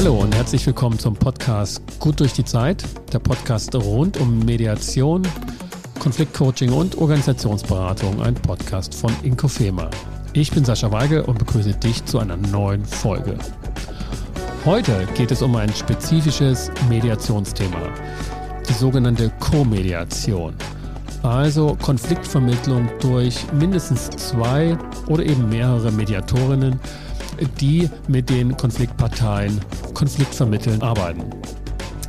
Hallo und herzlich willkommen zum Podcast Gut durch die Zeit, der Podcast rund um Mediation, Konfliktcoaching und Organisationsberatung, ein Podcast von Inkofema. Ich bin Sascha Weigel und begrüße dich zu einer neuen Folge. Heute geht es um ein spezifisches Mediationsthema, die sogenannte Co-Mediation. Also Konfliktvermittlung durch mindestens zwei oder eben mehrere Mediatorinnen, die mit den Konfliktparteien konfliktvermitteln arbeiten.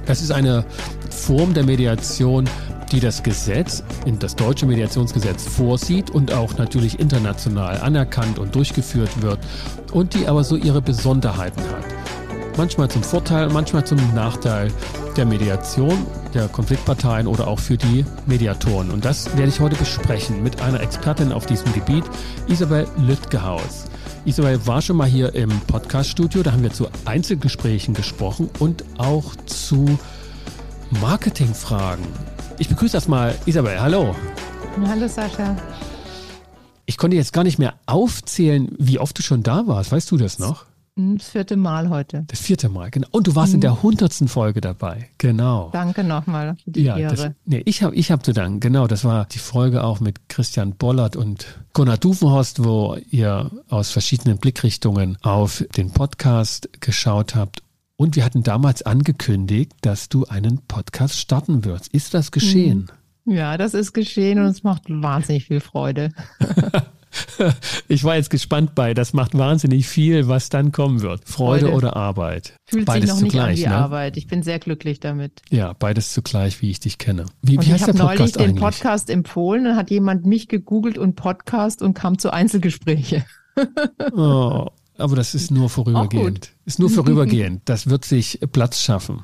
Das ist eine Form der Mediation, die das Gesetz, das deutsche Mediationsgesetz vorsieht und auch natürlich international anerkannt und durchgeführt wird und die aber so ihre Besonderheiten hat. Manchmal zum Vorteil, manchmal zum Nachteil der Mediation, der Konfliktparteien oder auch für die Mediatoren. Und das werde ich heute besprechen mit einer Expertin auf diesem Gebiet, Isabel Lüttgehaus. Isabel war schon mal hier im Podcaststudio, da haben wir zu Einzelgesprächen gesprochen und auch zu Marketingfragen. Ich begrüße erstmal Isabel. Hallo. Hallo Sascha. Ich konnte jetzt gar nicht mehr aufzählen, wie oft du schon da warst. Weißt du das noch? Das vierte Mal heute. Das vierte Mal, genau. Und du warst mhm. in der hundertsten Folge dabei, genau. Danke nochmal für die ja, Ehre. Das, nee, ich habe ich hab zu danken, genau. Das war die Folge auch mit Christian Bollert und Gunnar Dufenhorst, wo ihr aus verschiedenen Blickrichtungen auf den Podcast geschaut habt. Und wir hatten damals angekündigt, dass du einen Podcast starten wirst. Ist das geschehen? Mhm. Ja, das ist geschehen und es macht wahnsinnig viel Freude. ich war jetzt gespannt bei. Das macht wahnsinnig viel, was dann kommen wird. Freude, Freude. oder Arbeit. Fühlt beides sich noch zugleich, nicht an wie ne? Arbeit. Ich bin sehr glücklich damit. Ja, beides zugleich, wie ich dich kenne. Wie, wie heißt der Podcast Ich habe neulich den Podcast empfohlen und hat jemand mich gegoogelt und Podcast und kam zu Einzelgespräche. oh, aber das ist nur vorübergehend. Ist nur vorübergehend. Das wird sich Platz schaffen.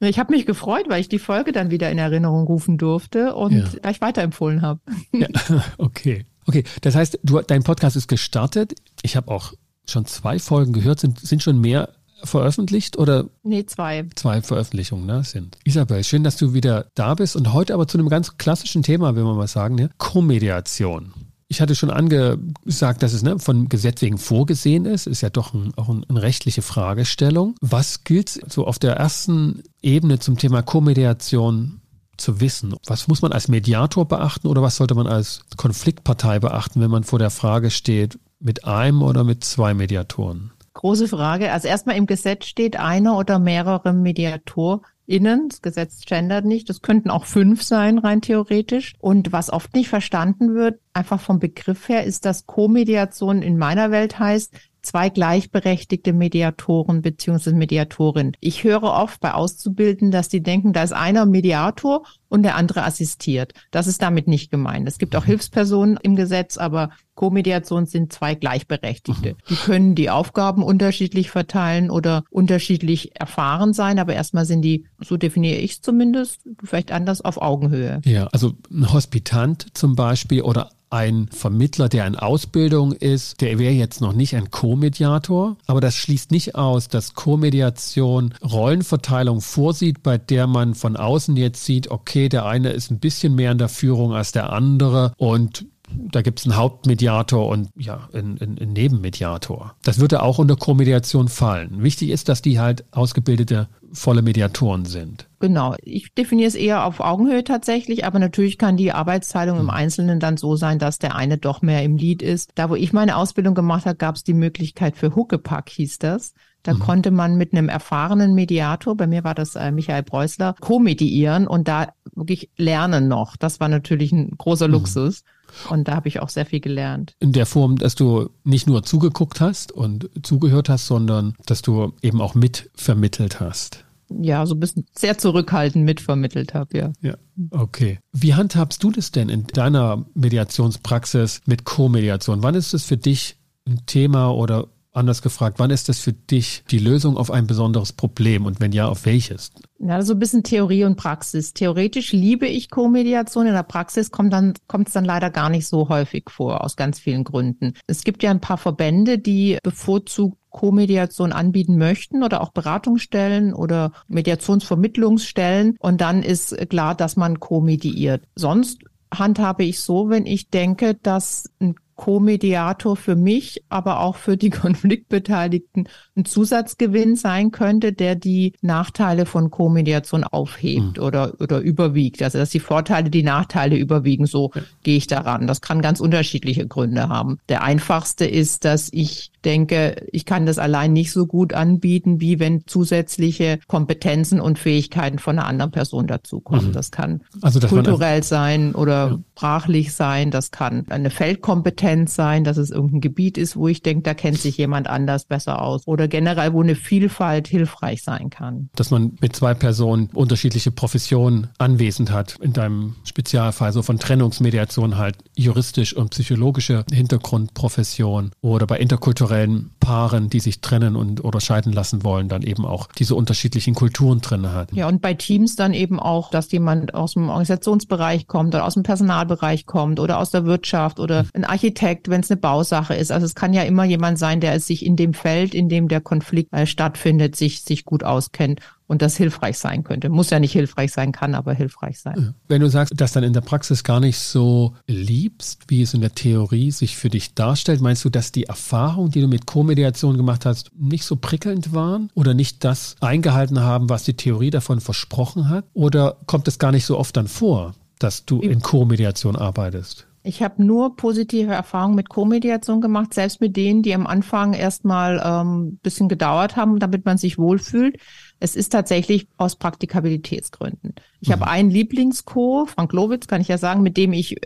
Ich habe mich gefreut, weil ich die Folge dann wieder in Erinnerung rufen durfte und ja. gleich weiterempfohlen habe. Ja, okay. Okay, das heißt, du, dein Podcast ist gestartet. Ich habe auch schon zwei Folgen gehört. Sind, sind schon mehr veröffentlicht oder? Nee, zwei. Zwei Veröffentlichungen, ne, sind. Isabel, schön, dass du wieder da bist und heute aber zu einem ganz klassischen Thema, will man mal sagen, ne? Co-Mediation. Ich hatte schon angesagt, dass es ne, von Gesetz wegen vorgesehen ist. Ist ja doch ein, auch ein, eine rechtliche Fragestellung. Was gilt so auf der ersten Ebene zum Thema Co-Mediation zu wissen. Was muss man als Mediator beachten oder was sollte man als Konfliktpartei beachten, wenn man vor der Frage steht, mit einem oder mit zwei Mediatoren? Große Frage. Also erstmal im Gesetz steht einer oder mehrere MediatorInnen. Das Gesetz gendert nicht. Das könnten auch fünf sein, rein theoretisch. Und was oft nicht verstanden wird, einfach vom Begriff her, ist, dass Co-Mediation in meiner Welt heißt, zwei gleichberechtigte Mediatoren beziehungsweise Mediatorin. Ich höre oft bei Auszubildenden, dass die denken, da ist einer Mediator und der andere assistiert. Das ist damit nicht gemeint. Es gibt auch mhm. Hilfspersonen im Gesetz, aber Co-Mediation sind zwei Gleichberechtigte. Mhm. Die können die Aufgaben unterschiedlich verteilen oder unterschiedlich erfahren sein, aber erstmal sind die, so definiere ich es zumindest, vielleicht anders auf Augenhöhe. Ja, also ein Hospitant zum Beispiel oder ein Vermittler, der in Ausbildung ist, der wäre jetzt noch nicht ein Co-Mediator, aber das schließt nicht aus, dass Co-Mediation Rollenverteilung vorsieht, bei der man von außen jetzt sieht, okay, der eine ist ein bisschen mehr in der Führung als der andere und da gibt es einen Hauptmediator und ja, einen, einen Nebenmediator. Das würde auch unter Co-Mediation fallen. Wichtig ist, dass die halt ausgebildete volle Mediatoren sind. Genau. Ich definiere es eher auf Augenhöhe tatsächlich, aber natürlich kann die Arbeitsteilung im hm. Einzelnen dann so sein, dass der eine doch mehr im Lied ist. Da, wo ich meine Ausbildung gemacht habe, gab es die Möglichkeit für Huckepack, hieß das. Da mhm. konnte man mit einem erfahrenen Mediator, bei mir war das äh, Michael Preußler, co-mediieren und da wirklich lernen noch. Das war natürlich ein großer mhm. Luxus. Und da habe ich auch sehr viel gelernt. In der Form, dass du nicht nur zugeguckt hast und zugehört hast, sondern dass du eben auch mitvermittelt hast. Ja, so ein bisschen sehr zurückhaltend mitvermittelt habe, ja. Ja, okay. Wie handhabst du das denn in deiner Mediationspraxis mit Co-Mediation? Wann ist es für dich ein Thema oder Anders gefragt, wann ist das für dich die Lösung auf ein besonderes Problem und wenn ja, auf welches? Ja, so ein bisschen Theorie und Praxis. Theoretisch liebe ich Co-Mediation, in der Praxis kommt dann kommt es dann leider gar nicht so häufig vor aus ganz vielen Gründen. Es gibt ja ein paar Verbände, die bevorzugt Co-Mediation anbieten möchten oder auch Beratungsstellen oder Mediationsvermittlungsstellen und dann ist klar, dass man co-mediiert. Sonst handhabe ich so, wenn ich denke, dass ein Co-Mediator für mich, aber auch für die Konfliktbeteiligten ein Zusatzgewinn sein könnte, der die Nachteile von Co-Mediation aufhebt mhm. oder, oder überwiegt. Also dass die Vorteile die Nachteile überwiegen, so ja. gehe ich daran. Das kann ganz unterschiedliche Gründe haben. Der einfachste ist, dass ich denke, ich kann das allein nicht so gut anbieten, wie wenn zusätzliche Kompetenzen und Fähigkeiten von einer anderen Person dazukommen. Mhm. Das kann also kulturell sein oder ja. sprachlich sein. Das kann eine Feldkompetenz sein, dass es irgendein Gebiet ist, wo ich denke, da kennt sich jemand anders besser aus. Oder generell, wo eine Vielfalt hilfreich sein kann. Dass man mit zwei Personen unterschiedliche Professionen anwesend hat. In deinem Spezialfall so von Trennungsmediation halt juristisch und psychologische Hintergrundprofession oder bei interkulturellen Paaren, die sich trennen und oder scheiden lassen wollen, dann eben auch diese unterschiedlichen Kulturen drin hat. Ja, und bei Teams dann eben auch, dass jemand aus dem Organisationsbereich kommt oder aus dem Personalbereich kommt oder aus der Wirtschaft oder ein Architekt, wenn es eine Bausache ist. Also es kann ja immer jemand sein, der sich in dem Feld, in dem der Konflikt äh, stattfindet, sich, sich gut auskennt und das hilfreich sein könnte. Muss ja nicht hilfreich sein, kann aber hilfreich sein. Wenn du sagst, dass dann in der Praxis gar nicht so liebst, wie es in der Theorie sich für dich darstellt, meinst du, dass die Erfahrungen, die du mit Co-Mediation gemacht hast, nicht so prickelnd waren oder nicht das eingehalten haben, was die Theorie davon versprochen hat? Oder kommt es gar nicht so oft dann vor, dass du in Co-Mediation arbeitest? Ich habe nur positive Erfahrungen mit Co-Mediation gemacht, selbst mit denen, die am Anfang erstmal ein ähm, bisschen gedauert haben, damit man sich wohlfühlt. Es ist tatsächlich aus Praktikabilitätsgründen. Ich mhm. habe einen Lieblings-Co, Frank Lowitz, kann ich ja sagen, mit dem ich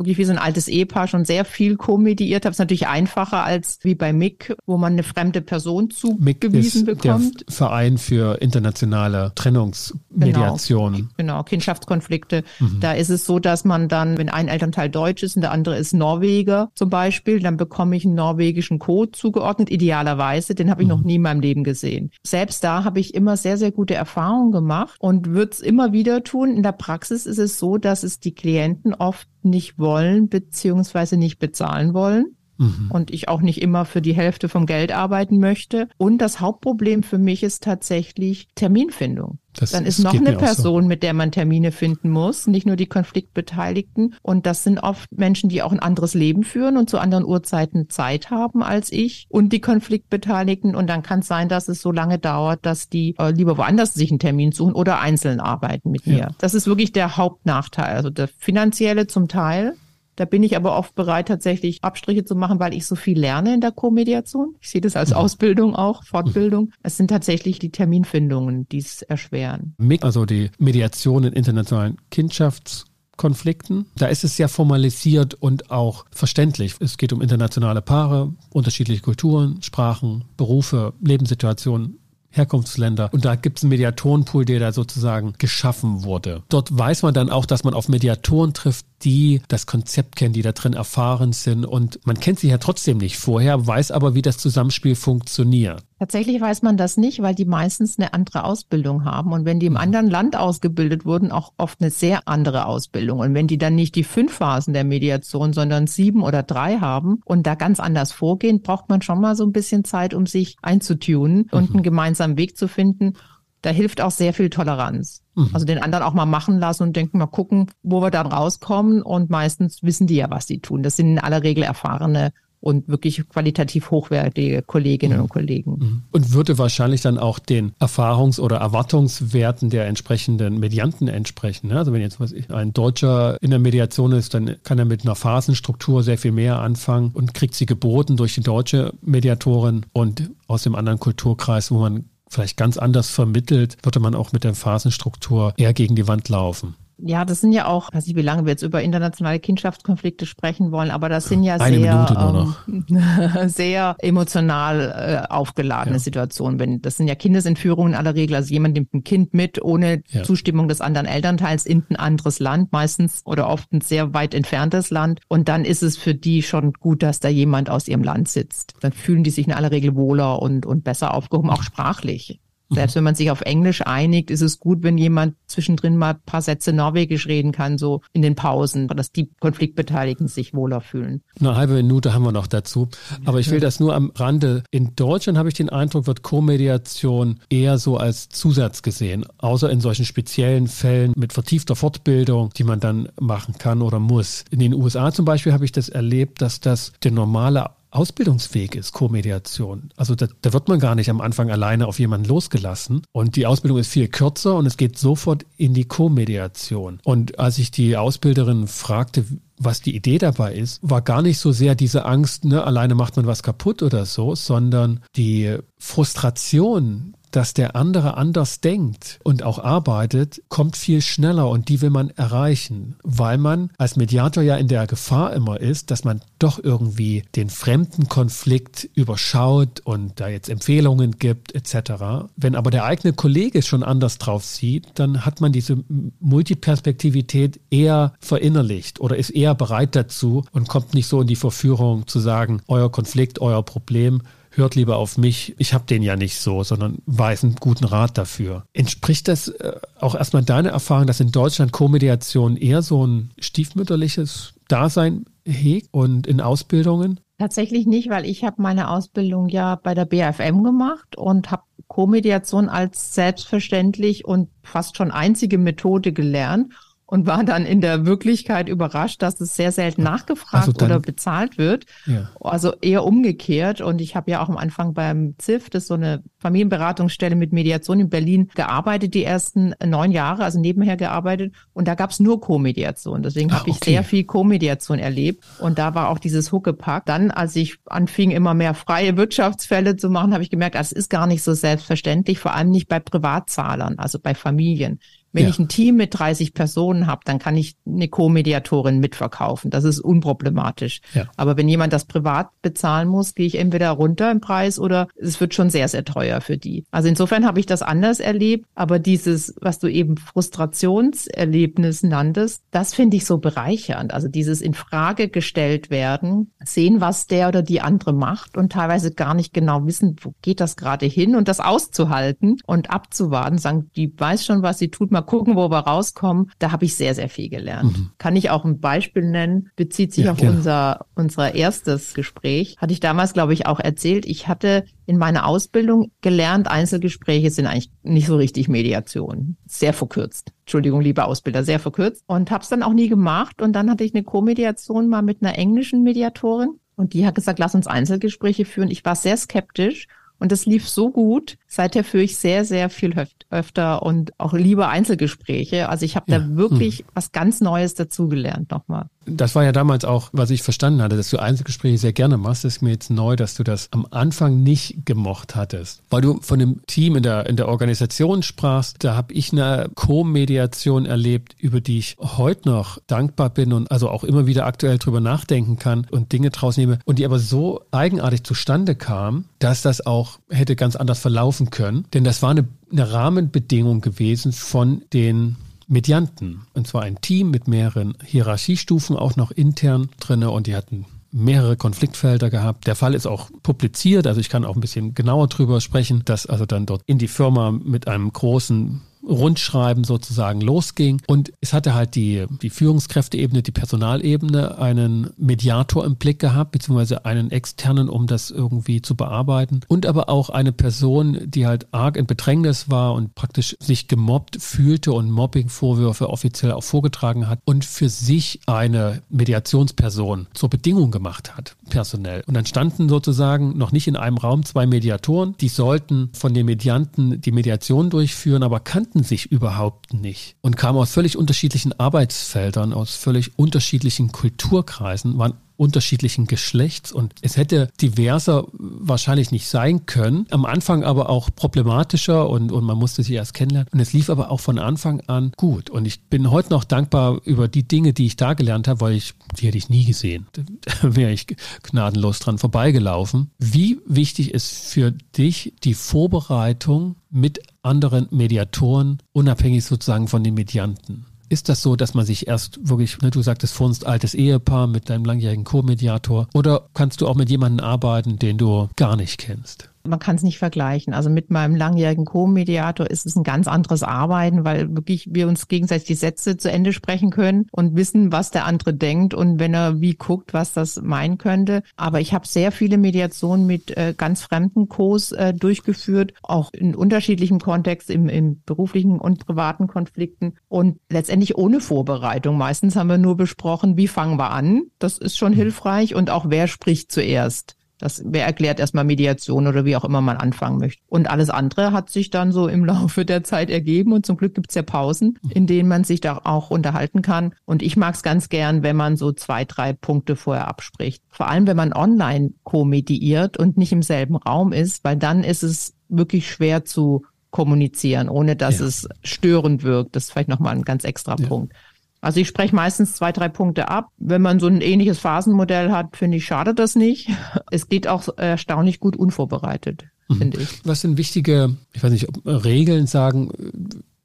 wirklich wie so ein altes Ehepaar schon sehr viel komediert habe. Es ist natürlich einfacher als wie bei MIG, wo man eine fremde Person zugewiesen MIG bekommt. Der Verein für internationale Trennungsmediation. Genau, genau Kindschaftskonflikte. Mhm. Da ist es so, dass man dann, wenn ein Elternteil Deutsch ist und der andere ist Norweger zum Beispiel, dann bekomme ich einen norwegischen Code zugeordnet, idealerweise. Den habe ich mhm. noch nie in meinem Leben gesehen. Selbst da habe ich immer sehr, sehr gute Erfahrungen gemacht und würde es immer wieder tun. In der Praxis ist es so, dass es die Klienten oft nicht wollen beziehungsweise nicht bezahlen wollen. Mhm. Und ich auch nicht immer für die Hälfte vom Geld arbeiten möchte. Und das Hauptproblem für mich ist tatsächlich Terminfindung. Das, Dann ist noch eine Person, so. mit der man Termine finden muss, nicht nur die Konfliktbeteiligten. Und das sind oft Menschen, die auch ein anderes Leben führen und zu anderen Uhrzeiten Zeit haben als ich und die Konfliktbeteiligten. Und dann kann es sein, dass es so lange dauert, dass die äh, lieber woanders sich einen Termin suchen oder einzeln arbeiten mit ja. mir. Das ist wirklich der Hauptnachteil. Also der finanzielle zum Teil da bin ich aber oft bereit, tatsächlich Abstriche zu machen, weil ich so viel lerne in der Co-Mediation. Ich sehe das als mhm. Ausbildung auch, Fortbildung. Es sind tatsächlich die Terminfindungen, die es erschweren. Also die Mediation in internationalen Kindschaftskonflikten. Da ist es sehr formalisiert und auch verständlich. Es geht um internationale Paare, unterschiedliche Kulturen, Sprachen, Berufe, Lebenssituationen, Herkunftsländer. Und da gibt es einen Mediatorenpool, der da sozusagen geschaffen wurde. Dort weiß man dann auch, dass man auf Mediatoren trifft, die das Konzept kennen, die da drin erfahren sind. Und man kennt sie ja trotzdem nicht vorher, weiß aber, wie das Zusammenspiel funktioniert. Tatsächlich weiß man das nicht, weil die meistens eine andere Ausbildung haben. Und wenn die im mhm. anderen Land ausgebildet wurden, auch oft eine sehr andere Ausbildung. Und wenn die dann nicht die fünf Phasen der Mediation, sondern sieben oder drei haben und da ganz anders vorgehen, braucht man schon mal so ein bisschen Zeit, um sich einzutunen und mhm. einen gemeinsamen Weg zu finden. Da hilft auch sehr viel Toleranz. Mhm. Also den anderen auch mal machen lassen und denken, mal gucken, wo wir dann rauskommen. Und meistens wissen die ja, was sie tun. Das sind in aller Regel erfahrene und wirklich qualitativ hochwertige Kolleginnen mhm. und Kollegen. Mhm. Und würde wahrscheinlich dann auch den Erfahrungs- oder Erwartungswerten der entsprechenden Medianten entsprechen. Ne? Also wenn jetzt ich, ein Deutscher in der Mediation ist, dann kann er mit einer Phasenstruktur sehr viel mehr anfangen und kriegt sie geboten durch die deutsche Mediatorin und aus dem anderen Kulturkreis, wo man vielleicht ganz anders vermittelt, würde man auch mit der Phasenstruktur eher gegen die Wand laufen. Ja, das sind ja auch, weiß nicht, wie lange wir jetzt über internationale Kindschaftskonflikte sprechen wollen, aber das sind ja Eine sehr, ähm, sehr emotional äh, aufgeladene ja. Situationen. Wenn, das sind ja Kindesentführungen in aller Regel. Also jemand nimmt ein Kind mit ohne ja. Zustimmung des anderen Elternteils in ein anderes Land, meistens oder oft ein sehr weit entferntes Land. Und dann ist es für die schon gut, dass da jemand aus ihrem Land sitzt. Dann fühlen die sich in aller Regel wohler und, und besser aufgehoben, auch sprachlich. Selbst wenn man sich auf Englisch einigt, ist es gut, wenn jemand zwischendrin mal ein paar Sätze Norwegisch reden kann, so in den Pausen, dass die Konfliktbeteiligten sich wohler fühlen. Eine halbe Minute haben wir noch dazu. Aber ich will das nur am Rande. In Deutschland habe ich den Eindruck, wird Co-Mediation eher so als Zusatz gesehen, außer in solchen speziellen Fällen mit vertiefter Fortbildung, die man dann machen kann oder muss. In den USA zum Beispiel habe ich das erlebt, dass das der normale Ausbildungsweg ist, Co-Mediation. Also da, da, wird man gar nicht am Anfang alleine auf jemanden losgelassen. Und die Ausbildung ist viel kürzer und es geht sofort in die Co-Mediation. Und als ich die Ausbilderin fragte, was die Idee dabei ist, war gar nicht so sehr diese Angst, ne, alleine macht man was kaputt oder so, sondern die Frustration, dass der andere anders denkt und auch arbeitet, kommt viel schneller und die will man erreichen, weil man als Mediator ja in der Gefahr immer ist, dass man doch irgendwie den fremden Konflikt überschaut und da jetzt Empfehlungen gibt etc. Wenn aber der eigene Kollege schon anders drauf sieht, dann hat man diese Multiperspektivität eher verinnerlicht oder ist eher bereit dazu und kommt nicht so in die Verführung zu sagen, euer Konflikt, euer Problem hört lieber auf mich, ich habe den ja nicht so, sondern weiß einen guten Rat dafür. Entspricht das äh, auch erstmal deiner Erfahrung, dass in Deutschland Co-Mediation eher so ein stiefmütterliches Dasein hegt und in Ausbildungen? Tatsächlich nicht, weil ich habe meine Ausbildung ja bei der BFM gemacht und habe Co-Mediation als selbstverständlich und fast schon einzige Methode gelernt und war dann in der Wirklichkeit überrascht, dass es sehr selten nachgefragt also dann, oder bezahlt wird. Ja. Also eher umgekehrt. Und ich habe ja auch am Anfang beim ZIF, das ist so eine Familienberatungsstelle mit Mediation in Berlin, gearbeitet, die ersten neun Jahre, also nebenher gearbeitet. Und da gab es nur Co-Mediation. Deswegen habe okay. ich sehr viel Co-Mediation erlebt. Und da war auch dieses Huckepack. Dann, als ich anfing, immer mehr freie Wirtschaftsfälle zu machen, habe ich gemerkt, das ist gar nicht so selbstverständlich, vor allem nicht bei Privatzahlern, also bei Familien. Wenn ja. ich ein Team mit 30 Personen habe, dann kann ich eine Co-Mediatorin mitverkaufen. Das ist unproblematisch. Ja. Aber wenn jemand das privat bezahlen muss, gehe ich entweder runter im Preis oder es wird schon sehr, sehr teuer für die. Also insofern habe ich das anders erlebt. Aber dieses, was du eben Frustrationserlebnis nanntest, das finde ich so bereichernd. Also dieses in Frage gestellt werden, sehen, was der oder die andere macht und teilweise gar nicht genau wissen, wo geht das gerade hin und das auszuhalten und abzuwarten, sagen, die weiß schon, was sie tut, mal gucken, wo wir rauskommen. Da habe ich sehr, sehr viel gelernt. Mhm. Kann ich auch ein Beispiel nennen, bezieht sich ja, auf gerne. unser, unser erstes Gespräch. Hatte ich damals, glaube ich, auch erzählt. Ich hatte in meiner Ausbildung gelernt, Einzelgespräche sind eigentlich nicht so richtig Mediation. Sehr verkürzt. Entschuldigung, lieber Ausbilder, sehr verkürzt. Und habe es dann auch nie gemacht. Und dann hatte ich eine Co-Mediation mal mit einer englischen Mediatorin. Und die hat gesagt, lass uns Einzelgespräche führen. Ich war sehr skeptisch und das lief so gut. Seither führe ich sehr, sehr viel öfter und auch lieber Einzelgespräche. Also ich habe ja. da wirklich hm. was ganz Neues dazugelernt nochmal. Das war ja damals auch, was ich verstanden hatte, dass du Einzelgespräche sehr gerne machst. Das ist mir jetzt neu, dass du das am Anfang nicht gemocht hattest. Weil du von dem Team in der, in der Organisation sprachst, da habe ich eine Co-Mediation erlebt, über die ich heute noch dankbar bin und also auch immer wieder aktuell drüber nachdenken kann und Dinge draus nehme und die aber so eigenartig zustande kam, dass das auch hätte ganz anders verlaufen können. Denn das war eine, eine Rahmenbedingung gewesen von den Medianten. Und zwar ein Team mit mehreren Hierarchiestufen auch noch intern drinne und die hatten mehrere Konfliktfelder gehabt. Der Fall ist auch publiziert, also ich kann auch ein bisschen genauer drüber sprechen, dass also dann dort in die Firma mit einem großen Rundschreiben sozusagen losging. Und es hatte halt die, die Führungskräfteebene, die Personalebene einen Mediator im Blick gehabt, beziehungsweise einen externen, um das irgendwie zu bearbeiten. Und aber auch eine Person, die halt arg in Bedrängnis war und praktisch sich gemobbt fühlte und Mobbingvorwürfe offiziell auch vorgetragen hat und für sich eine Mediationsperson zur Bedingung gemacht hat, personell. Und dann standen sozusagen noch nicht in einem Raum zwei Mediatoren, die sollten von den Medianten die Mediation durchführen, aber kannten kannten sich überhaupt nicht und kamen aus völlig unterschiedlichen Arbeitsfeldern, aus völlig unterschiedlichen Kulturkreisen, waren unterschiedlichen Geschlechts und es hätte diverser wahrscheinlich nicht sein können. Am Anfang aber auch problematischer und, und man musste sich erst kennenlernen. Und es lief aber auch von Anfang an gut. Und ich bin heute noch dankbar über die Dinge, die ich da gelernt habe, weil ich, die hätte ich nie gesehen. Da wäre ich gnadenlos dran vorbeigelaufen. Wie wichtig ist für dich die Vorbereitung mit anderen Mediatoren, unabhängig sozusagen von den Medianten? Ist das so, dass man sich erst wirklich, ne, du sagtest vor uns altes Ehepaar mit deinem langjährigen Co-Mediator, oder kannst du auch mit jemandem arbeiten, den du gar nicht kennst? Man kann es nicht vergleichen. Also mit meinem langjährigen Co-Mediator ist es ein ganz anderes Arbeiten, weil wirklich wir uns gegenseitig die Sätze zu Ende sprechen können und wissen, was der andere denkt und wenn er wie guckt, was das meinen könnte. Aber ich habe sehr viele Mediationen mit äh, ganz fremden Co's äh, durchgeführt, auch in unterschiedlichem Kontext, im, im beruflichen und privaten Konflikten und letztendlich ohne Vorbereitung. Meistens haben wir nur besprochen, wie fangen wir an. Das ist schon hilfreich und auch wer spricht zuerst. Das, wer erklärt erstmal Mediation oder wie auch immer man anfangen möchte. Und alles andere hat sich dann so im Laufe der Zeit ergeben und zum Glück gibt's ja Pausen, in denen man sich da auch unterhalten kann. Und ich mag es ganz gern, wenn man so zwei, drei Punkte vorher abspricht. Vor allem, wenn man online co-mediiert und nicht im selben Raum ist, weil dann ist es wirklich schwer zu kommunizieren, ohne dass ja. es störend wirkt. Das ist vielleicht nochmal ein ganz extra ja. Punkt. Also ich spreche meistens zwei, drei Punkte ab. Wenn man so ein ähnliches Phasenmodell hat, finde ich, schadet das nicht. Es geht auch erstaunlich gut unvorbereitet, mhm. finde ich. Was sind wichtige, ich weiß nicht, ob Regeln sagen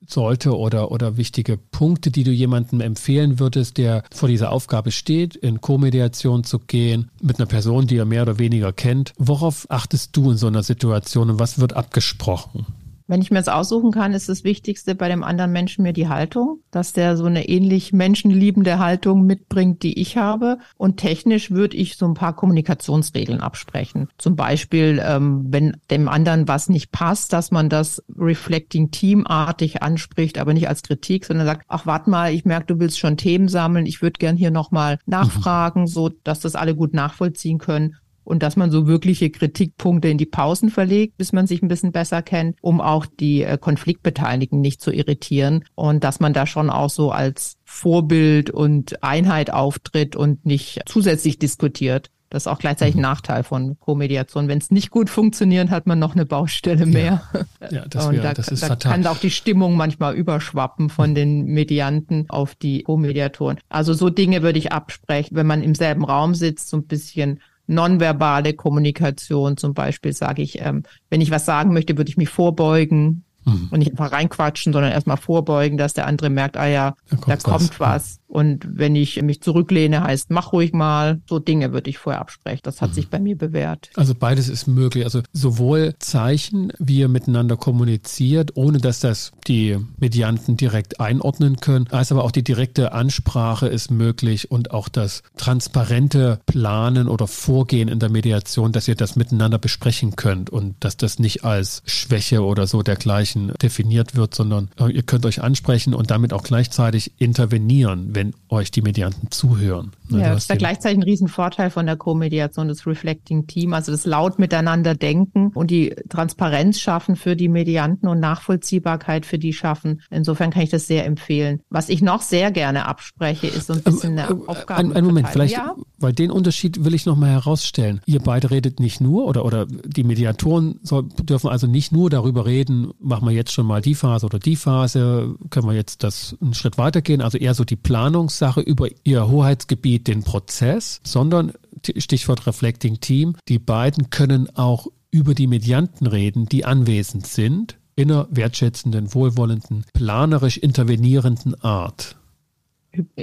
sollte oder, oder wichtige Punkte, die du jemandem empfehlen würdest, der vor dieser Aufgabe steht, in Co-Mediation zu gehen, mit einer Person, die er mehr oder weniger kennt. Worauf achtest du in so einer Situation und was wird abgesprochen? Wenn ich mir jetzt aussuchen kann, ist das Wichtigste bei dem anderen Menschen mir die Haltung, dass der so eine ähnlich menschenliebende Haltung mitbringt, die ich habe. Und technisch würde ich so ein paar Kommunikationsregeln absprechen. Zum Beispiel, ähm, wenn dem anderen was nicht passt, dass man das Reflecting Teamartig anspricht, aber nicht als Kritik, sondern sagt, ach, warte mal, ich merke, du willst schon Themen sammeln. Ich würde gern hier nochmal nachfragen, mhm. so dass das alle gut nachvollziehen können und dass man so wirkliche Kritikpunkte in die Pausen verlegt, bis man sich ein bisschen besser kennt, um auch die äh, Konfliktbeteiligten nicht zu irritieren und dass man da schon auch so als Vorbild und Einheit auftritt und nicht zusätzlich diskutiert. Das ist auch gleichzeitig ein mhm. Nachteil von Co-Mediation. Wenn es nicht gut funktioniert, hat man noch eine Baustelle mehr. Ja, ja das, wär, da, das ist da fatal. kann auch die Stimmung manchmal überschwappen von den Medianten auf die Co-Mediatoren. Also so Dinge würde ich absprechen, wenn man im selben Raum sitzt, so ein bisschen nonverbale Kommunikation zum Beispiel sage ich, ähm, wenn ich was sagen möchte, würde ich mich vorbeugen mhm. und nicht einfach reinquatschen, sondern erstmal vorbeugen, dass der andere merkt, ah ja, da kommt, da kommt was. was. Und wenn ich mich zurücklehne, heißt, mach ruhig mal. So Dinge würde ich vorher absprechen. Das hat mhm. sich bei mir bewährt. Also beides ist möglich. Also sowohl Zeichen, wie ihr miteinander kommuniziert, ohne dass das die Medianten direkt einordnen können, als aber auch die direkte Ansprache ist möglich und auch das transparente Planen oder Vorgehen in der Mediation, dass ihr das miteinander besprechen könnt und dass das nicht als Schwäche oder so dergleichen definiert wird, sondern äh, ihr könnt euch ansprechen und damit auch gleichzeitig intervenieren, wenn wenn euch die Medianten zuhören. Ne, ja, das ist ja gleichzeitig ein Riesenvorteil von der Co-Mediation, das Reflecting Team, also das laut miteinander denken und die Transparenz schaffen für die Medianten und Nachvollziehbarkeit für die schaffen. Insofern kann ich das sehr empfehlen. Was ich noch sehr gerne abspreche, ist so ein bisschen eine ähm, Aufgabe. Ein, ein Moment, vielleicht, ja? Weil den Unterschied will ich nochmal herausstellen. Ihr beide redet nicht nur oder, oder die Mediatoren soll, dürfen also nicht nur darüber reden, machen wir jetzt schon mal die Phase oder die Phase, können wir jetzt das einen Schritt weitergehen, also eher so die Planungssache über ihr Hoheitsgebiet den Prozess, sondern Stichwort Reflecting Team, die beiden können auch über die Medianten reden, die anwesend sind, in einer wertschätzenden, wohlwollenden, planerisch intervenierenden Art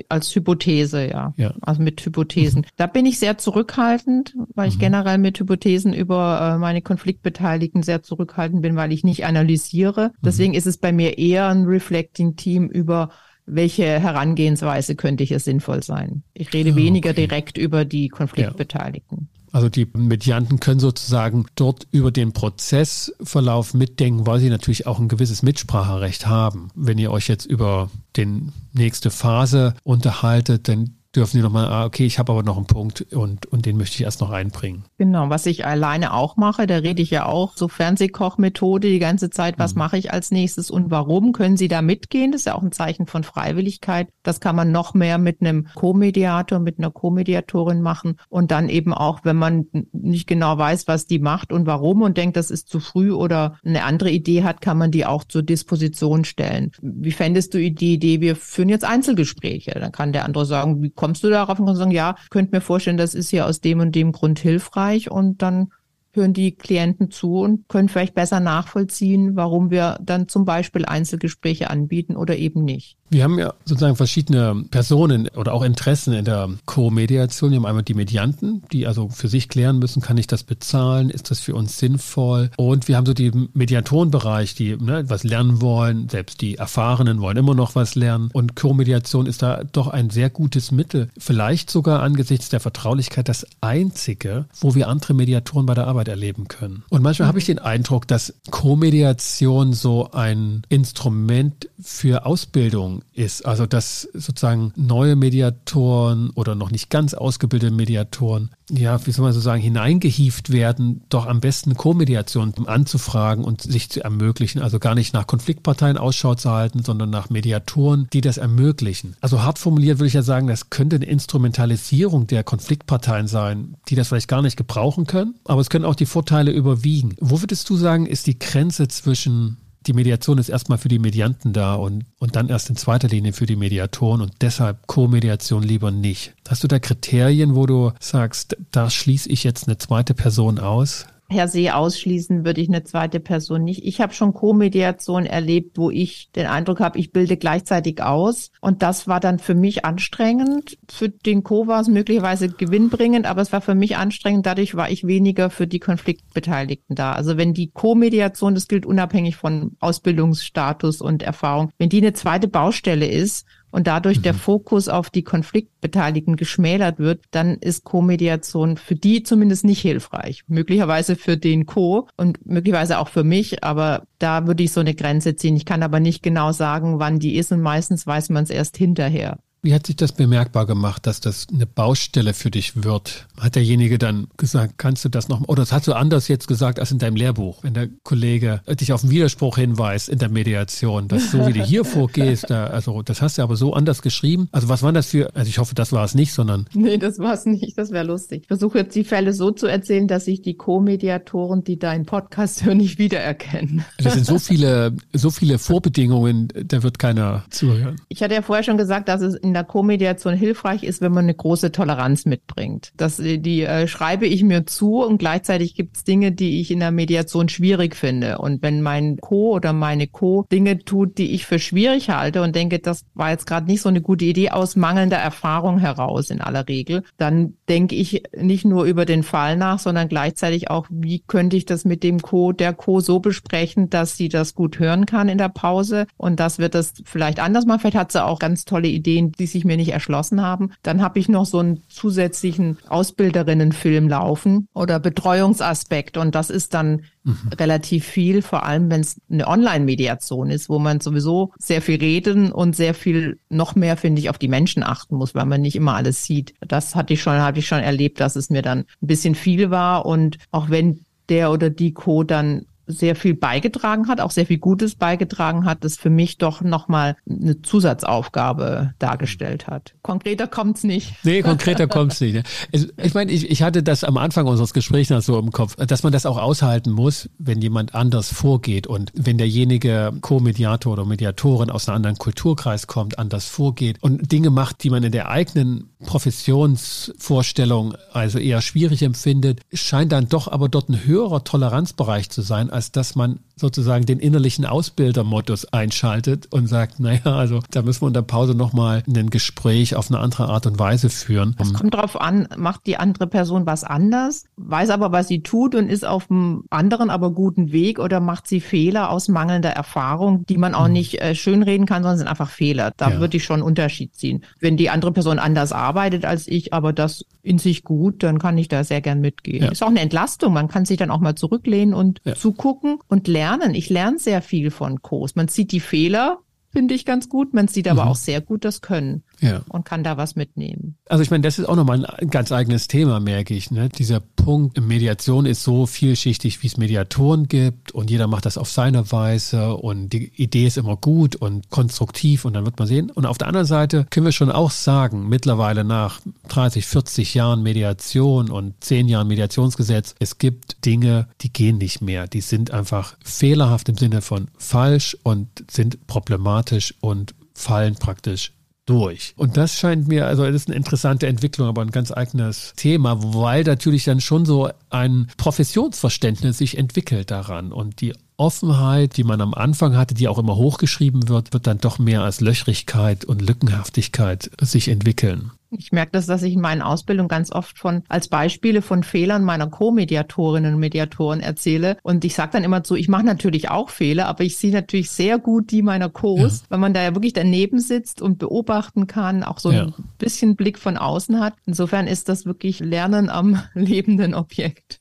als Hypothese, ja. ja. Also mit Hypothesen. Mhm. Da bin ich sehr zurückhaltend, weil ich mhm. generell mit Hypothesen über äh, meine Konfliktbeteiligten sehr zurückhaltend bin, weil ich nicht analysiere. Mhm. Deswegen ist es bei mir eher ein Reflecting Team über welche Herangehensweise könnte hier sinnvoll sein. Ich rede ah, weniger okay. direkt über die Konfliktbeteiligten. Also die Medianten können sozusagen dort über den Prozessverlauf mitdenken, weil sie natürlich auch ein gewisses Mitspracherecht haben. Wenn ihr euch jetzt über den nächste Phase unterhaltet, dann dürfen die nochmal, ah, okay, ich habe aber noch einen Punkt und, und den möchte ich erst noch einbringen. Genau, was ich alleine auch mache, da rede ich ja auch so Fernsehkochmethode die ganze Zeit, was mhm. mache ich als nächstes und warum können Sie da mitgehen? Das ist ja auch ein Zeichen von Freiwilligkeit. Das kann man noch mehr mit einem Co-Mediator, mit einer Co-Mediatorin machen und dann eben auch, wenn man nicht genau weiß, was die macht und warum und denkt, das ist zu früh oder eine andere Idee hat, kann man die auch zur Disposition stellen. Wie fändest du die Idee, wir führen jetzt Einzelgespräche? Dann kann der andere sagen, wie kommst du darauf und kannst sagen, ja, könnt mir vorstellen, das ist ja aus dem und dem Grund hilfreich und dann hören die Klienten zu und können vielleicht besser nachvollziehen, warum wir dann zum Beispiel Einzelgespräche anbieten oder eben nicht. Wir haben ja sozusagen verschiedene Personen oder auch Interessen in der Co-Mediation. Wir haben einmal die Medianten, die also für sich klären müssen, kann ich das bezahlen? Ist das für uns sinnvoll? Und wir haben so den Mediatorenbereich, die ne, was lernen wollen. Selbst die Erfahrenen wollen immer noch was lernen. Und Co-Mediation ist da doch ein sehr gutes Mittel. Vielleicht sogar angesichts der Vertraulichkeit das einzige, wo wir andere Mediatoren bei der Arbeit erleben können. Und manchmal habe ich den Eindruck, dass Co-Mediation so ein Instrument für Ausbildung ist. Also dass sozusagen neue Mediatoren oder noch nicht ganz ausgebildete Mediatoren, ja, wie soll man so sagen, hineingehieft werden, doch am besten Co-Mediation anzufragen und sich zu ermöglichen. Also gar nicht nach Konfliktparteien Ausschau zu halten, sondern nach Mediatoren, die das ermöglichen. Also hart formuliert würde ich ja sagen, das könnte eine Instrumentalisierung der Konfliktparteien sein, die das vielleicht gar nicht gebrauchen können. Aber es können auch die Vorteile überwiegen. Wo würdest du sagen, ist die Grenze zwischen die Mediation ist erstmal für die Medianten da und, und dann erst in zweiter Linie für die Mediatoren und deshalb Co-Mediation lieber nicht. Hast du da Kriterien, wo du sagst, da schließe ich jetzt eine zweite Person aus? Per se ausschließen würde ich eine zweite Person nicht. Ich habe schon Co-Mediation erlebt, wo ich den Eindruck habe, ich bilde gleichzeitig aus. Und das war dann für mich anstrengend. Für den Co war es möglicherweise gewinnbringend, aber es war für mich anstrengend. Dadurch war ich weniger für die Konfliktbeteiligten da. Also wenn die Co-Mediation, das gilt unabhängig von Ausbildungsstatus und Erfahrung, wenn die eine zweite Baustelle ist und dadurch mhm. der Fokus auf die Konfliktbeteiligten geschmälert wird, dann ist Co-Mediation für die zumindest nicht hilfreich. Möglicherweise für den Co. und möglicherweise auch für mich, aber da würde ich so eine Grenze ziehen. Ich kann aber nicht genau sagen, wann die ist und meistens weiß man es erst hinterher. Wie hat sich das bemerkbar gemacht, dass das eine Baustelle für dich wird? Hat derjenige dann gesagt, kannst du das noch, oder das hast du anders jetzt gesagt als in deinem Lehrbuch, wenn der Kollege dich auf einen Widerspruch hinweist in der Mediation, dass so wie du hier vorgehst, da, also das hast du aber so anders geschrieben. Also was waren das für, also ich hoffe, das war es nicht, sondern. Nee, das war es nicht, das wäre lustig. Ich versuche jetzt die Fälle so zu erzählen, dass sich die Co-Mediatoren, die deinen Podcast hören, nicht wiedererkennen. Das sind so viele, so viele Vorbedingungen, da wird keiner zuhören. Ich hatte ja vorher schon gesagt, dass es in in der Co-Mediation hilfreich ist, wenn man eine große Toleranz mitbringt. Das, die äh, schreibe ich mir zu und gleichzeitig gibt es Dinge, die ich in der Mediation schwierig finde. Und wenn mein Co oder meine Co Dinge tut, die ich für schwierig halte und denke, das war jetzt gerade nicht so eine gute Idee aus mangelnder Erfahrung heraus in aller Regel, dann denke ich nicht nur über den Fall nach, sondern gleichzeitig auch, wie könnte ich das mit dem Co, der Co so besprechen, dass sie das gut hören kann in der Pause und das wird das vielleicht anders machen. Vielleicht hat sie auch ganz tolle Ideen, die sich mir nicht erschlossen haben. Dann habe ich noch so einen zusätzlichen Ausbilderinnenfilm laufen oder Betreuungsaspekt. Und das ist dann mhm. relativ viel, vor allem wenn es eine Online-Mediation ist, wo man sowieso sehr viel reden und sehr viel noch mehr, finde ich, auf die Menschen achten muss, weil man nicht immer alles sieht. Das hatte ich schon, habe ich schon erlebt, dass es mir dann ein bisschen viel war. Und auch wenn der oder die Co. dann sehr viel beigetragen hat, auch sehr viel Gutes beigetragen hat, das für mich doch nochmal eine Zusatzaufgabe dargestellt hat. Konkreter kommt's nicht. Nee, konkreter kommt's nicht. Ich meine, ich, ich hatte das am Anfang unseres Gesprächs noch so im Kopf, dass man das auch aushalten muss, wenn jemand anders vorgeht und wenn derjenige Co-Mediator oder Mediatorin aus einem anderen Kulturkreis kommt, anders vorgeht und Dinge macht, die man in der eigenen Professionsvorstellung also eher schwierig empfindet, scheint dann doch aber dort ein höherer Toleranzbereich zu sein, als dass man sozusagen den innerlichen Ausbildermodus einschaltet und sagt, naja, also da müssen wir in der Pause nochmal ein Gespräch auf eine andere Art und Weise führen. Es kommt drauf an, macht die andere Person was anders, weiß aber, was sie tut und ist auf einem anderen, aber guten Weg oder macht sie Fehler aus mangelnder Erfahrung, die man auch mhm. nicht äh, schönreden kann, sondern sind einfach Fehler. Da ja. würde ich schon einen Unterschied ziehen. Wenn die andere Person anders arbeitet als ich, aber das in sich gut, dann kann ich da sehr gern mitgehen. Ja. Ist auch eine Entlastung. Man kann sich dann auch mal zurücklehnen und ja. zugucken und lernen lernen. Ich lerne sehr viel von Kurs. Man sieht die Fehler, finde ich ganz gut. Man sieht aber mhm. auch sehr gut das Können ja. und kann da was mitnehmen. Also ich meine, das ist auch nochmal ein ganz eigenes Thema, merke ich. Ne? Dieser Punkt, Mediation ist so vielschichtig, wie es Mediatoren gibt und jeder macht das auf seine Weise und die Idee ist immer gut und konstruktiv und dann wird man sehen. Und auf der anderen Seite können wir schon auch sagen, mittlerweile nach 30, 40 Jahren Mediation und 10 Jahren Mediationsgesetz, es gibt Dinge, die gehen nicht mehr. Die sind einfach fehlerhaft im Sinne von falsch und sind problematisch und fallen praktisch durch. Und das scheint mir, also das ist eine interessante Entwicklung, aber ein ganz eigenes Thema, weil natürlich dann schon so ein Professionsverständnis sich entwickelt daran und die Offenheit, die man am Anfang hatte, die auch immer hochgeschrieben wird, wird dann doch mehr als Löchrigkeit und Lückenhaftigkeit sich entwickeln. Ich merke das, dass ich in meinen Ausbildungen ganz oft von als Beispiele von Fehlern meiner Co-Mediatorinnen und Mediatoren erzähle. Und ich sage dann immer so, ich mache natürlich auch Fehler, aber ich sehe natürlich sehr gut die meiner Co's, ja. weil man da ja wirklich daneben sitzt und beobachten kann, auch so ja. ein bisschen Blick von außen hat. Insofern ist das wirklich Lernen am lebenden Objekt.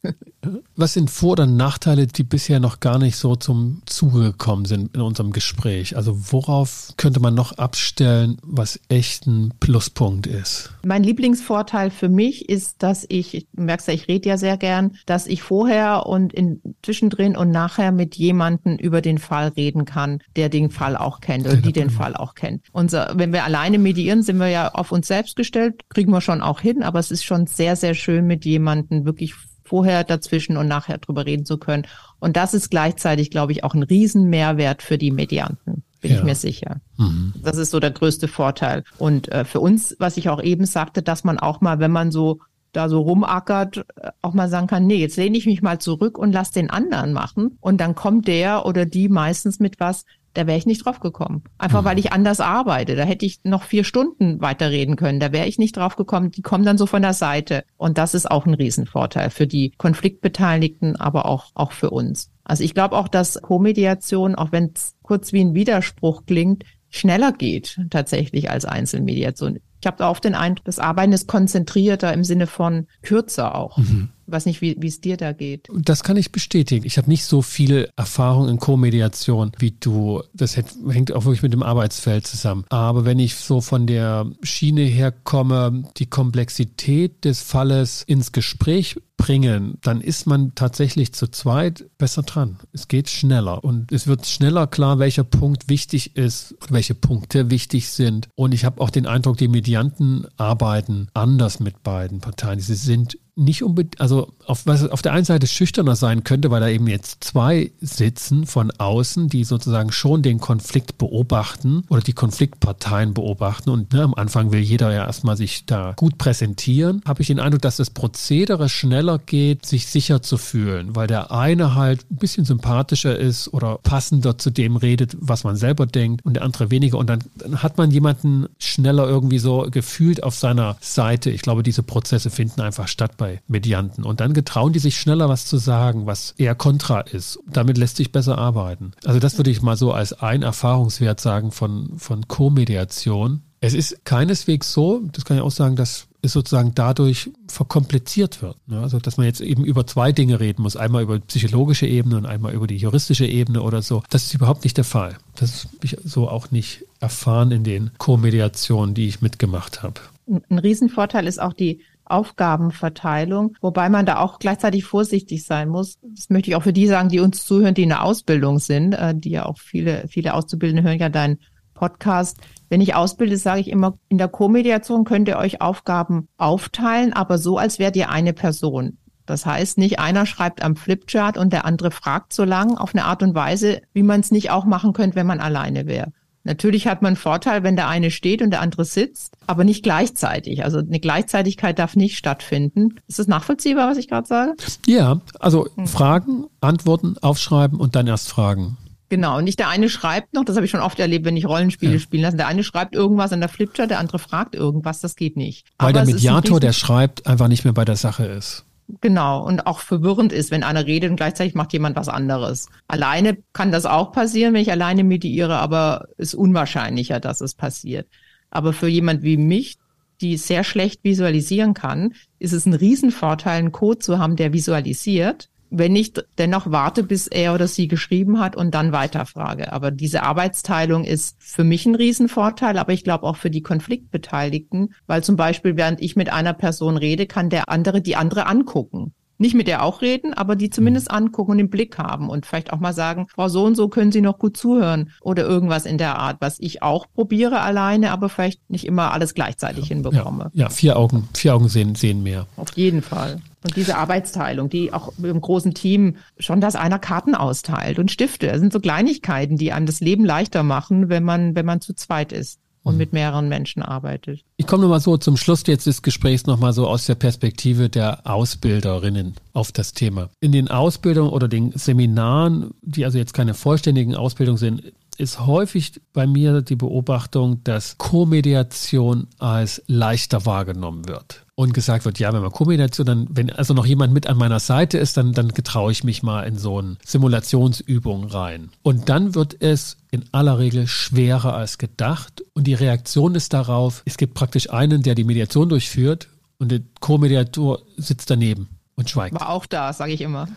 Was sind Vor- oder Nachteile, die bisher noch gar nicht so zum Zuge gekommen sind in unserem Gespräch? Also worauf könnte man noch abstellen, was echt ein Pluspunkt ist? Mein Lieblingsvorteil für mich ist, dass ich, du merkst ja, ich rede ja sehr gern, dass ich vorher und in, zwischendrin und nachher mit jemandem über den Fall reden kann, der den Fall auch kennt oder die den Fall auch kennt. Und wenn wir alleine medieren, sind wir ja auf uns selbst gestellt, kriegen wir schon auch hin, aber es ist schon sehr, sehr schön, mit jemandem wirklich vorher dazwischen und nachher drüber reden zu können. Und das ist gleichzeitig, glaube ich, auch ein Riesenmehrwert für die Medianten bin ja. ich mir sicher. Mhm. Das ist so der größte Vorteil. Und äh, für uns, was ich auch eben sagte, dass man auch mal, wenn man so da so rumackert, äh, auch mal sagen kann, nee, jetzt lehne ich mich mal zurück und lass den anderen machen. Und dann kommt der oder die meistens mit was, da wäre ich nicht drauf gekommen. Einfach mhm. weil ich anders arbeite. Da hätte ich noch vier Stunden weiterreden können. Da wäre ich nicht drauf gekommen. Die kommen dann so von der Seite. Und das ist auch ein Riesenvorteil für die Konfliktbeteiligten, aber auch, auch für uns. Also ich glaube auch, dass Co-Mediation, auch wenn es kurz wie ein Widerspruch klingt, schneller geht tatsächlich als Einzelmediation. Ich habe auch den Eindruck, das Arbeiten ist konzentrierter im Sinne von kürzer auch. Mhm. Weiß nicht, wie es dir da geht. Das kann ich bestätigen. Ich habe nicht so viel Erfahrung in Co-Mediation wie du. Das hängt auch wirklich mit dem Arbeitsfeld zusammen. Aber wenn ich so von der Schiene her komme, die Komplexität des Falles ins Gespräch bringen, dann ist man tatsächlich zu zweit besser dran. Es geht schneller und es wird schneller klar, welcher Punkt wichtig ist, welche Punkte wichtig sind. Und ich habe auch den Eindruck, die Medianten arbeiten anders mit beiden Parteien. Sie sind nicht unbedingt, also auf, was auf der einen Seite schüchterner sein könnte, weil da eben jetzt zwei sitzen von außen, die sozusagen schon den Konflikt beobachten oder die Konfliktparteien beobachten. Und ne, am Anfang will jeder ja erstmal sich da gut präsentieren. Habe ich den Eindruck, dass das Prozedere schneller geht, sich sicher zu fühlen, weil der eine halt ein bisschen sympathischer ist oder passender zu dem redet, was man selber denkt und der andere weniger. Und dann, dann hat man jemanden schneller irgendwie so gefühlt auf seiner Seite. Ich glaube, diese Prozesse finden einfach statt bei Medianten. Und dann getrauen die sich schneller was zu sagen, was eher kontra ist. Damit lässt sich besser arbeiten. Also das würde ich mal so als ein Erfahrungswert sagen von, von Co-Mediation. Es ist keineswegs so, das kann ich auch sagen, dass es sozusagen dadurch verkompliziert wird. Also dass man jetzt eben über zwei Dinge reden muss, einmal über die psychologische Ebene und einmal über die juristische Ebene oder so. Das ist überhaupt nicht der Fall. Das habe ich so auch nicht erfahren in den Co-Mediationen, die ich mitgemacht habe. Ein Riesenvorteil ist auch die Aufgabenverteilung, wobei man da auch gleichzeitig vorsichtig sein muss. Das möchte ich auch für die sagen, die uns zuhören, die in der Ausbildung sind, äh, die ja auch viele, viele Auszubildende hören ja deinen Podcast. Wenn ich ausbilde, sage ich immer, in der Co-Mediation könnt ihr euch Aufgaben aufteilen, aber so, als wärt ihr eine Person. Das heißt, nicht einer schreibt am Flipchart und der andere fragt so lang auf eine Art und Weise, wie man es nicht auch machen könnte, wenn man alleine wäre. Natürlich hat man einen Vorteil, wenn der eine steht und der andere sitzt, aber nicht gleichzeitig. Also eine Gleichzeitigkeit darf nicht stattfinden. Ist das nachvollziehbar, was ich gerade sage? Ja, also hm. Fragen, Antworten, aufschreiben und dann erst fragen. Genau, und nicht der eine schreibt noch, das habe ich schon oft erlebt, wenn ich Rollenspiele ja. spielen lasse. Der eine schreibt irgendwas an der Flipchart, der andere fragt irgendwas, das geht nicht. Weil aber der Mediator, der schreibt, einfach nicht mehr bei der Sache ist. Genau, und auch verwirrend ist, wenn einer redet und gleichzeitig macht jemand was anderes. Alleine kann das auch passieren, wenn ich alleine mediere, aber ist unwahrscheinlicher, dass es passiert. Aber für jemand wie mich, die sehr schlecht visualisieren kann, ist es ein Riesenvorteil, einen Code zu haben, der visualisiert wenn ich dennoch warte, bis er oder sie geschrieben hat und dann weiterfrage. Aber diese Arbeitsteilung ist für mich ein Riesenvorteil, aber ich glaube auch für die Konfliktbeteiligten, weil zum Beispiel, während ich mit einer Person rede, kann der andere die andere angucken. Nicht mit der auch reden, aber die zumindest mhm. angucken und den Blick haben und vielleicht auch mal sagen, Frau so und so können Sie noch gut zuhören oder irgendwas in der Art, was ich auch probiere alleine, aber vielleicht nicht immer alles gleichzeitig hinbekomme. Ja, ja vier Augen, vier Augen sehen, sehen mehr. Auf jeden Fall. Und diese Arbeitsteilung, die auch im großen Team schon, dass einer Karten austeilt und Stifte. Das sind so Kleinigkeiten, die einem das Leben leichter machen, wenn man, wenn man zu zweit ist. und mit mehreren Menschen arbeitet. Ich komme nochmal so zum Schluss jetzt des Gesprächs nochmal so aus der Perspektive der Ausbilderinnen auf das Thema. In den Ausbildungen oder den Seminaren, die also jetzt keine vollständigen Ausbildungen sind, ist häufig bei mir die Beobachtung, dass Co-Mediation als leichter wahrgenommen wird. Und gesagt wird, ja, wenn man Co-Mediation, dann, wenn also noch jemand mit an meiner Seite ist, dann, dann getraue ich mich mal in so eine Simulationsübung rein. Und dann wird es in aller Regel schwerer als gedacht. Und die Reaktion ist darauf, es gibt praktisch einen, der die Mediation durchführt und der Co-Mediator sitzt daneben und schweigt. War auch da, sage ich immer.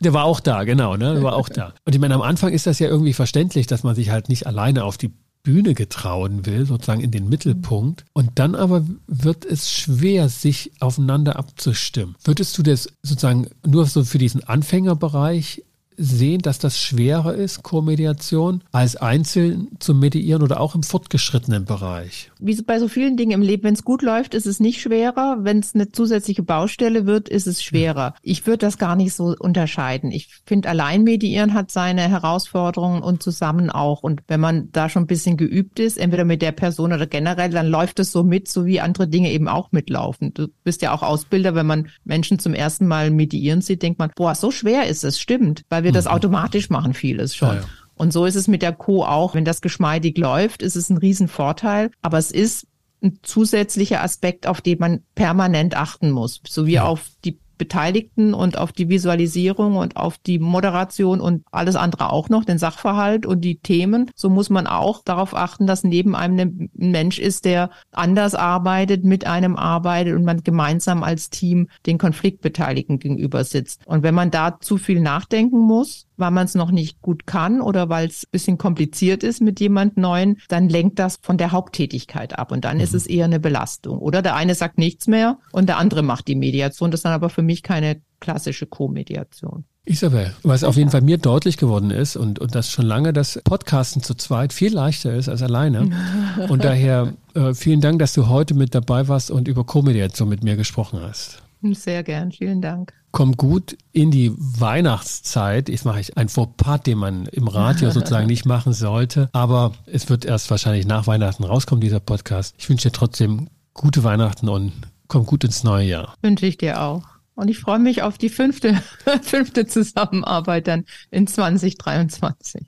Der war auch da, genau, ne? Der war auch da. Und ich meine, am Anfang ist das ja irgendwie verständlich, dass man sich halt nicht alleine auf die Bühne getrauen will, sozusagen in den Mittelpunkt. Und dann aber wird es schwer, sich aufeinander abzustimmen. Würdest du das sozusagen nur so für diesen Anfängerbereich sehen, dass das schwerer ist, Co-Mediation, als einzeln zu mediieren oder auch im fortgeschrittenen Bereich? Wie bei so vielen Dingen im Leben, wenn es gut läuft, ist es nicht schwerer. Wenn es eine zusätzliche Baustelle wird, ist es schwerer. Ich würde das gar nicht so unterscheiden. Ich finde, allein mediieren hat seine Herausforderungen und zusammen auch. Und wenn man da schon ein bisschen geübt ist, entweder mit der Person oder generell, dann läuft es so mit, so wie andere Dinge eben auch mitlaufen. Du bist ja auch Ausbilder, wenn man Menschen zum ersten Mal mediieren sieht, denkt man, boah, so schwer ist es, stimmt, weil wir das mhm. automatisch machen, vieles schon. Ja, ja. Und so ist es mit der Co auch. Wenn das geschmeidig läuft, ist es ein Riesenvorteil. Aber es ist ein zusätzlicher Aspekt, auf den man permanent achten muss, sowie ja. auf die Beteiligten und auf die Visualisierung und auf die Moderation und alles andere auch noch, den Sachverhalt und die Themen. So muss man auch darauf achten, dass neben einem ein Mensch ist, der anders arbeitet, mit einem arbeitet und man gemeinsam als Team den Konfliktbeteiligten gegenüber sitzt. Und wenn man da zu viel nachdenken muss, weil man es noch nicht gut kann oder weil es bisschen kompliziert ist mit jemand Neuen, dann lenkt das von der Haupttätigkeit ab und dann mhm. ist es eher eine Belastung. Oder der eine sagt nichts mehr und der andere macht die Mediation. Das ist dann aber für mich keine klassische Co-Mediation. Isabel, was auf jeden Fall mir deutlich geworden ist und, und das schon lange, dass Podcasten zu zweit viel leichter ist als alleine. Und daher äh, vielen Dank, dass du heute mit dabei warst und über Co-Mediation mit mir gesprochen hast. Sehr gern, vielen Dank. Komm gut in die Weihnachtszeit. Ich mache ein Fauxpas, den man im Radio sozusagen nicht machen sollte. Aber es wird erst wahrscheinlich nach Weihnachten rauskommen, dieser Podcast. Ich wünsche dir trotzdem gute Weihnachten und komm gut ins neue Jahr. Wünsche ich dir auch. Und ich freue mich auf die fünfte, fünfte Zusammenarbeit dann in 2023.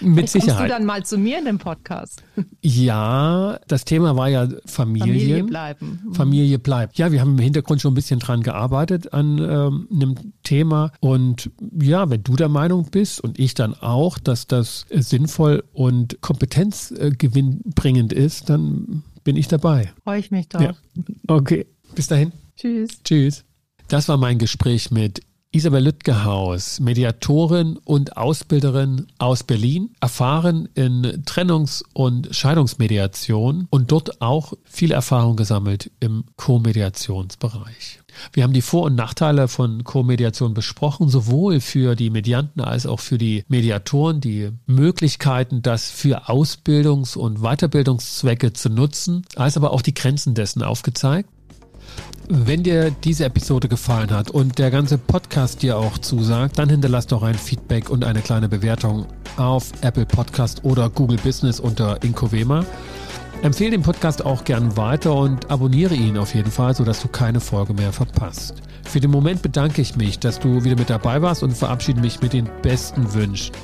Mit Sicherheit. Kommst du dann mal zu mir in dem Podcast? Ja, das Thema war ja Familie. Familie bleiben. Mhm. Familie bleibt. Ja, wir haben im Hintergrund schon ein bisschen dran gearbeitet an ähm, einem Thema. Und ja, wenn du der Meinung bist und ich dann auch, dass das sinnvoll und kompetenzgewinnbringend ist, dann bin ich dabei. Freue ich mich drauf. Ja. Okay, bis dahin. Tschüss. Tschüss. Das war mein Gespräch mit Isabel Lüttgehaus, Mediatorin und Ausbilderin aus Berlin, erfahren in Trennungs- und Scheidungsmediation und dort auch viel Erfahrung gesammelt im Co-Mediationsbereich. Wir haben die Vor- und Nachteile von Co-Mediation besprochen, sowohl für die Medianten als auch für die Mediatoren, die Möglichkeiten, das für Ausbildungs- und Weiterbildungszwecke zu nutzen, als aber auch die Grenzen dessen aufgezeigt. Wenn dir diese Episode gefallen hat und der ganze Podcast dir auch zusagt, dann hinterlass doch ein Feedback und eine kleine Bewertung auf Apple Podcast oder Google Business unter Incovema. Empfehle den Podcast auch gern weiter und abonniere ihn auf jeden Fall, sodass du keine Folge mehr verpasst. Für den Moment bedanke ich mich, dass du wieder mit dabei warst und verabschiede mich mit den besten Wünschen.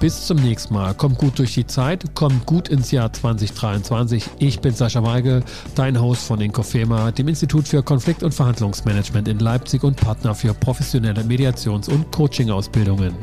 Bis zum nächsten Mal. Kommt gut durch die Zeit, kommt gut ins Jahr 2023. Ich bin Sascha Weigel, dein Host von Inkofema, dem Institut für Konflikt- und Verhandlungsmanagement in Leipzig und Partner für professionelle Mediations- und Coaching-Ausbildungen.